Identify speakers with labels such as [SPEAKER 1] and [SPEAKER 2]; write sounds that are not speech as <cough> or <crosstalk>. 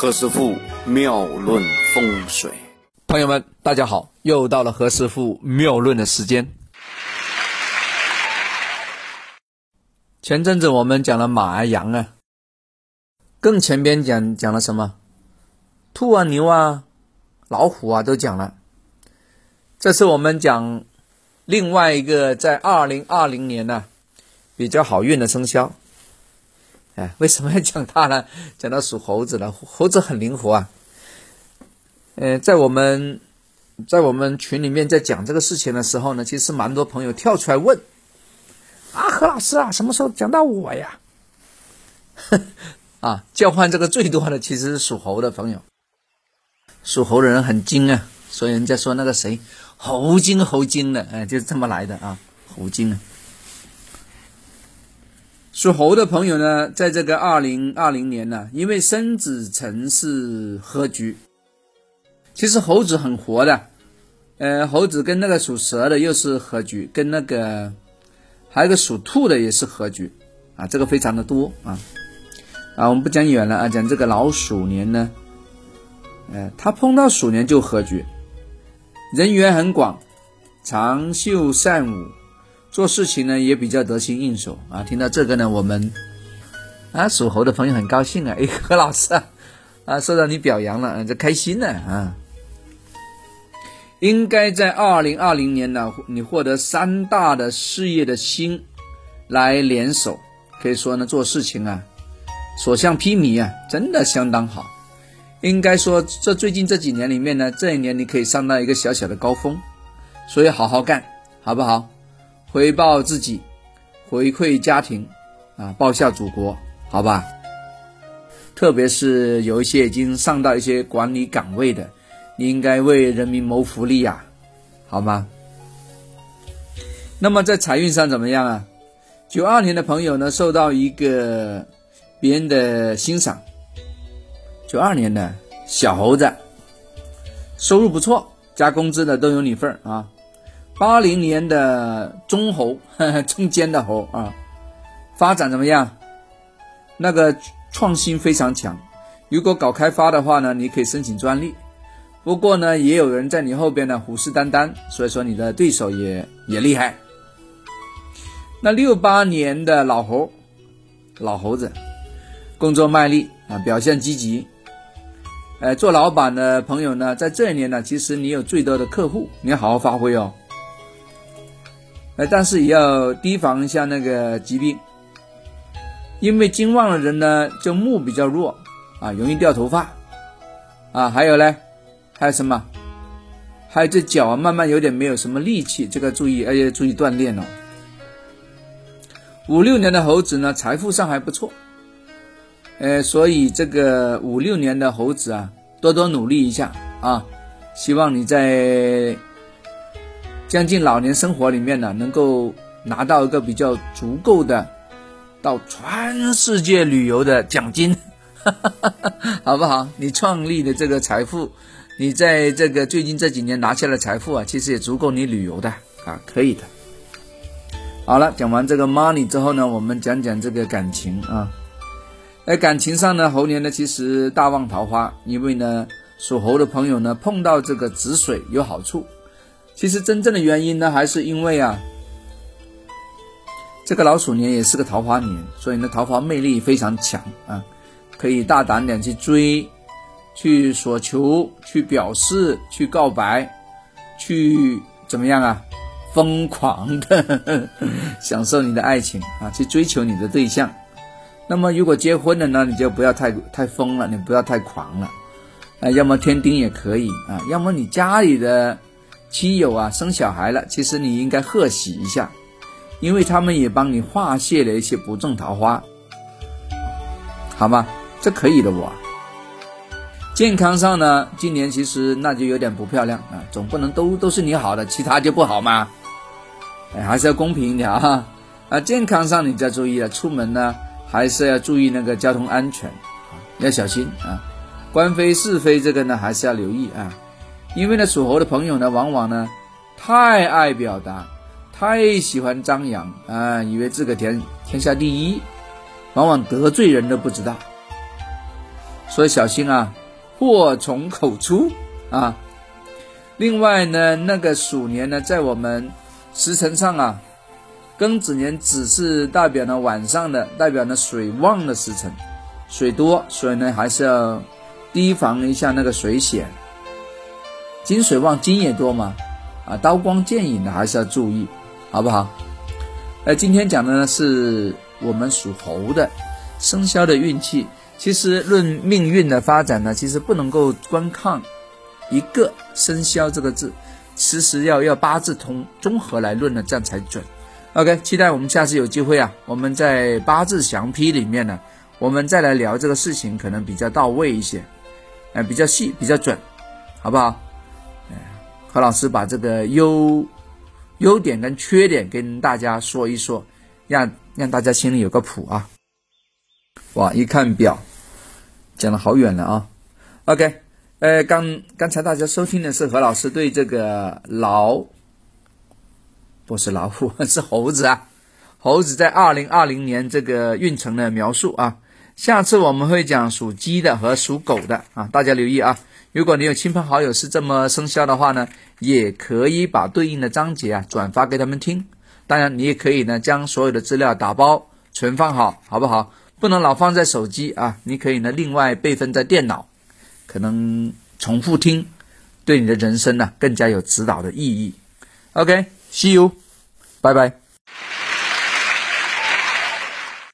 [SPEAKER 1] 何师傅妙论风水，
[SPEAKER 2] 朋友们，大家好，又到了何师傅妙论的时间。前阵子我们讲了马啊、羊啊，更前边讲讲了什么？兔啊、牛啊、老虎啊都讲了。这次我们讲另外一个在二零二零年呢比较好运的生肖。哎，为什么要讲它呢？<laughs> 讲到属猴子了，猴子很灵活啊。呃，在我们在我们群里面在讲这个事情的时候呢，其实蛮多朋友跳出来问。啊，何老师啊，什么时候讲到我呀？<laughs> 啊，叫唤这个最多的其实是属猴的朋友。属猴的人很精啊，所以人家说那个谁，猴精猴精的，哎，就是这么来的啊，猴精啊。属猴的朋友呢，在这个二零二零年呢，因为申子辰是合局，其实猴子很活的，呃，猴子跟那个属蛇的又是合局，跟那个。还有个属兔的也是合局，啊，这个非常的多啊，啊，我们不讲远了啊，讲这个老鼠年呢，呃，他碰到鼠年就合局，人缘很广，长袖善舞，做事情呢也比较得心应手啊。听到这个呢，我们啊属猴的朋友很高兴啊，<laughs> 哎，何老师啊，啊，受到你表扬了，这开心呢啊。应该在二零二零年呢，你获得三大的事业的心来联手，可以说呢，做事情啊，所向披靡啊，真的相当好。应该说，这最近这几年里面呢，这一年你可以上到一个小小的高峰，所以好好干，好不好？回报自己，回馈家庭，啊，报效祖国，好吧？特别是有一些已经上到一些管理岗位的。你应该为人民谋福利呀，好吗？那么在财运上怎么样啊？九二年的朋友呢，受到一个别人的欣赏。九二年的小猴子，收入不错，加工资的都有你份儿啊。八零年的中猴，<laughs> 中间的猴啊，发展怎么样？那个创新非常强。如果搞开发的话呢，你可以申请专利。不过呢，也有人在你后边呢虎视眈眈，所以说你的对手也也厉害。那六八年的老猴，老猴子，工作卖力啊，表现积极。哎，做老板的朋友呢，在这一年呢，其实你有最多的客户，你要好好发挥哦。哎，但是也要提防一下那个疾病，因为金旺的人呢，就木比较弱啊，容易掉头发啊，还有呢。还有什么？还有这脚啊，慢慢有点没有什么力气，这个注意，而且注意锻炼哦。五六年的猴子呢，财富上还不错，呃，所以这个五六年的猴子啊，多多努力一下啊，希望你在将近老年生活里面呢，能够拿到一个比较足够的到全世界旅游的奖金，<laughs> 好不好？你创立的这个财富。你在这个最近这几年拿下的财富啊，其实也足够你旅游的啊，可以的。好了，讲完这个 money 之后呢，我们讲讲这个感情啊。在感情上呢，猴年呢其实大旺桃花，因为呢属猴的朋友呢碰到这个子水有好处。其实真正的原因呢，还是因为啊，这个老鼠年也是个桃花年，所以呢桃花魅力非常强啊，可以大胆点去追。去索求，去表示，去告白，去怎么样啊？疯狂的 <laughs> 享受你的爱情啊，去追求你的对象。那么如果结婚了呢，你就不要太太疯了，你不要太狂了。啊，要么添丁也可以啊，要么你家里的亲友啊生小孩了，其实你应该贺喜一下，因为他们也帮你化解了一些不正桃花，好吗？这可以的我。健康上呢，今年其实那就有点不漂亮啊，总不能都都是你好的，其他就不好吗？哎，还是要公平一点啊！啊，健康上你就要注意了，出门呢还是要注意那个交通安全，要小心啊。官非是非这个呢还是要留意啊，因为呢属猴的朋友呢往往呢太爱表达，太喜欢张扬啊，以为自个天天下第一，往往得罪人都不知道。所以小心啊，祸从口出啊。另外呢，那个鼠年呢，在我们时辰上啊，庚子年只是代表了晚上的，代表了水旺的时辰，水多，所以呢还是要提防一下那个水险。金水旺，金也多嘛，啊，刀光剑影的还是要注意，好不好？呃，今天讲的呢是我们属猴的生肖的运气。其实论命运的发展呢，其实不能够观看。一个生肖这个字，其实要要八字通综合来论呢，这样才准。OK，期待我们下次有机会啊，我们在八字详批里面呢，我们再来聊这个事情，可能比较到位一些，哎，比较细，比较准，好不好？何老师把这个优优点跟缺点跟大家说一说，让让大家心里有个谱啊。哇，一看表，讲了好远了啊。OK。呃，刚刚才大家收听的是何老师对这个老，不是老虎，<laughs> 是猴子啊，猴子在二零二零年这个运程的描述啊。下次我们会讲属鸡的和属狗的啊，大家留意啊。如果你有亲朋好友是这么生肖的话呢，也可以把对应的章节啊转发给他们听。当然，你也可以呢将所有的资料打包存放好，好不好？不能老放在手机啊，你可以呢另外备份在电脑。可能重复听，对你的人生呢更加有指导的意义。OK，See you，拜拜。